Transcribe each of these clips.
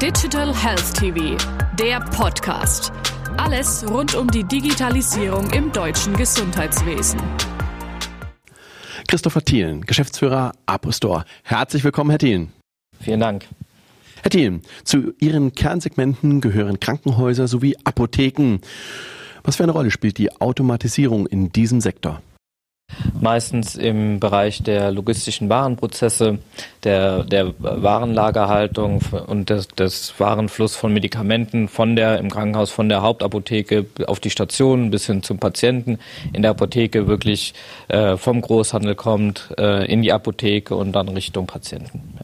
Digital Health TV, der Podcast. Alles rund um die Digitalisierung im deutschen Gesundheitswesen. Christopher Thielen, Geschäftsführer Apostore. Herzlich willkommen, Herr Thielen. Vielen Dank. Herr Thielen, zu Ihren Kernsegmenten gehören Krankenhäuser sowie Apotheken. Was für eine Rolle spielt die Automatisierung in diesem Sektor? Meistens im Bereich der logistischen Warenprozesse, der, der Warenlagerhaltung und des, des Warenfluss von Medikamenten von der im Krankenhaus, von der Hauptapotheke auf die Station bis hin zum Patienten in der Apotheke wirklich äh, vom Großhandel kommt, äh, in die Apotheke und dann Richtung Patienten.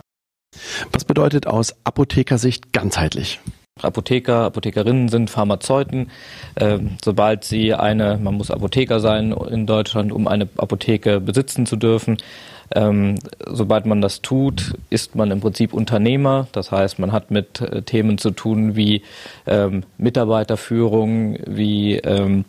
Was bedeutet aus Apothekersicht ganzheitlich? Apotheker, Apothekerinnen sind Pharmazeuten. Ähm, sobald sie eine, man muss Apotheker sein in Deutschland, um eine Apotheke besitzen zu dürfen. Ähm, sobald man das tut, ist man im Prinzip Unternehmer. Das heißt, man hat mit äh, Themen zu tun wie ähm, Mitarbeiterführung, wie ähm,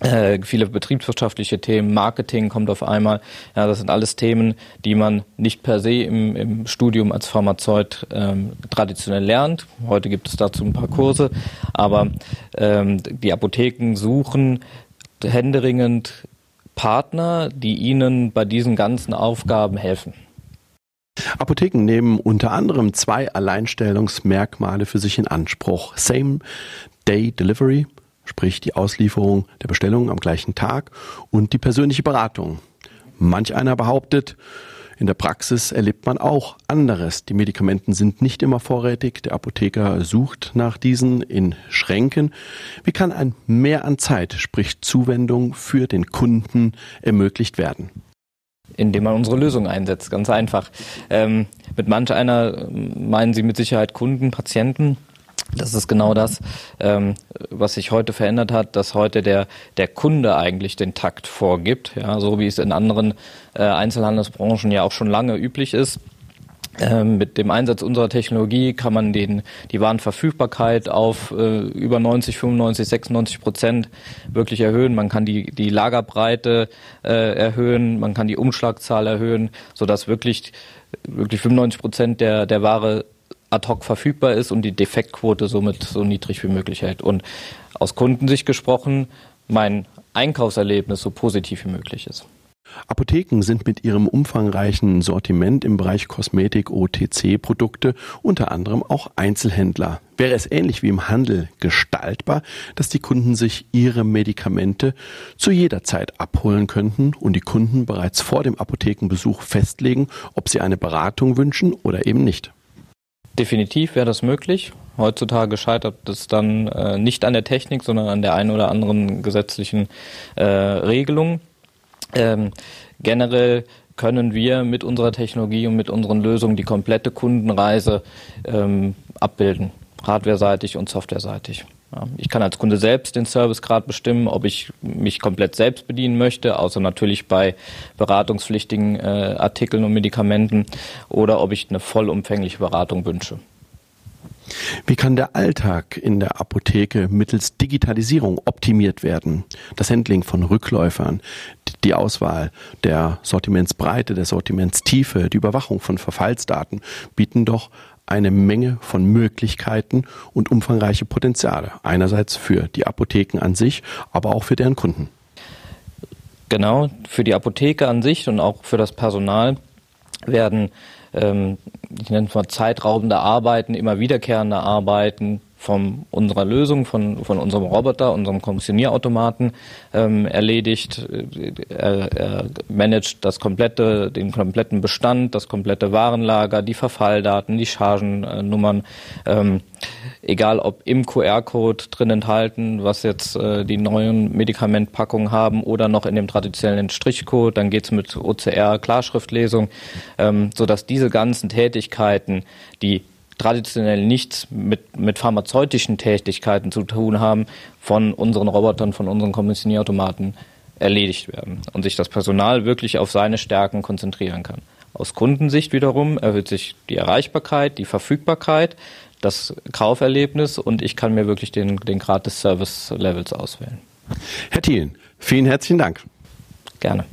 äh, viele betriebswirtschaftliche Themen, Marketing kommt auf einmal. Ja, das sind alles Themen, die man nicht per se im, im Studium als Pharmazeut ähm, traditionell lernt. Heute gibt es dazu ein paar Kurse, aber ähm, die Apotheken suchen händeringend Partner, die ihnen bei diesen ganzen Aufgaben helfen. Apotheken nehmen unter anderem zwei Alleinstellungsmerkmale für sich in Anspruch. Same Day Delivery sprich die Auslieferung der Bestellung am gleichen Tag und die persönliche Beratung. Manch einer behauptet, in der Praxis erlebt man auch anderes. Die Medikamenten sind nicht immer vorrätig. Der Apotheker sucht nach diesen in Schränken. Wie kann ein Mehr an Zeit, sprich Zuwendung für den Kunden ermöglicht werden? Indem man unsere Lösung einsetzt, ganz einfach. Ähm, mit manch einer meinen Sie mit Sicherheit Kunden, Patienten. Das ist genau das, ähm, was sich heute verändert hat, dass heute der, der Kunde eigentlich den Takt vorgibt, ja, so wie es in anderen äh, Einzelhandelsbranchen ja auch schon lange üblich ist. Ähm, mit dem Einsatz unserer Technologie kann man den, die Warenverfügbarkeit auf äh, über 90, 95, 96 Prozent wirklich erhöhen. Man kann die, die Lagerbreite äh, erhöhen, man kann die Umschlagzahl erhöhen, sodass wirklich, wirklich 95 Prozent der, der Ware ad hoc verfügbar ist und die Defektquote somit so niedrig wie möglich hält. Und aus Kundensicht gesprochen, mein Einkaufserlebnis so positiv wie möglich ist. Apotheken sind mit ihrem umfangreichen Sortiment im Bereich Kosmetik, OTC-Produkte unter anderem auch Einzelhändler. Wäre es ähnlich wie im Handel gestaltbar, dass die Kunden sich ihre Medikamente zu jeder Zeit abholen könnten und die Kunden bereits vor dem Apothekenbesuch festlegen, ob sie eine Beratung wünschen oder eben nicht? Definitiv wäre das möglich. Heutzutage scheitert es dann äh, nicht an der Technik, sondern an der einen oder anderen gesetzlichen äh, Regelung. Ähm, generell können wir mit unserer Technologie und mit unseren Lösungen die komplette Kundenreise ähm, abbilden, hardware-seitig und software-seitig. Ich kann als Kunde selbst den Servicegrad bestimmen, ob ich mich komplett selbst bedienen möchte, außer natürlich bei beratungspflichtigen äh, Artikeln und Medikamenten, oder ob ich eine vollumfängliche Beratung wünsche. Wie kann der Alltag in der Apotheke mittels Digitalisierung optimiert werden? Das Handling von Rückläufern, die Auswahl der Sortimentsbreite, der Sortimentstiefe, die Überwachung von Verfallsdaten bieten doch eine Menge von Möglichkeiten und umfangreiche Potenziale. Einerseits für die Apotheken an sich, aber auch für deren Kunden. Genau, für die Apotheke an sich und auch für das Personal werden, ähm, ich nenne es mal zeitraubende Arbeiten, immer wiederkehrende Arbeiten von unserer Lösung, von, von unserem Roboter, unserem Kommissionierautomaten ähm, erledigt. Er, er managt das komplette, den kompletten Bestand, das komplette Warenlager, die Verfalldaten, die Chargennummern, ähm, egal ob im QR-Code drin enthalten, was jetzt äh, die neuen Medikamentpackungen haben oder noch in dem traditionellen Strichcode, dann geht's mit OCR Klarschriftlesung, ähm, sodass diese ganzen Tätigkeiten, die traditionell nichts mit, mit pharmazeutischen Tätigkeiten zu tun haben, von unseren Robotern, von unseren Kommissionierautomaten erledigt werden und sich das Personal wirklich auf seine Stärken konzentrieren kann. Aus Kundensicht wiederum erhöht sich die Erreichbarkeit, die Verfügbarkeit, das Kauferlebnis und ich kann mir wirklich den, den Grad des Service-Levels auswählen. Herr Thielen, vielen herzlichen Dank. Gerne.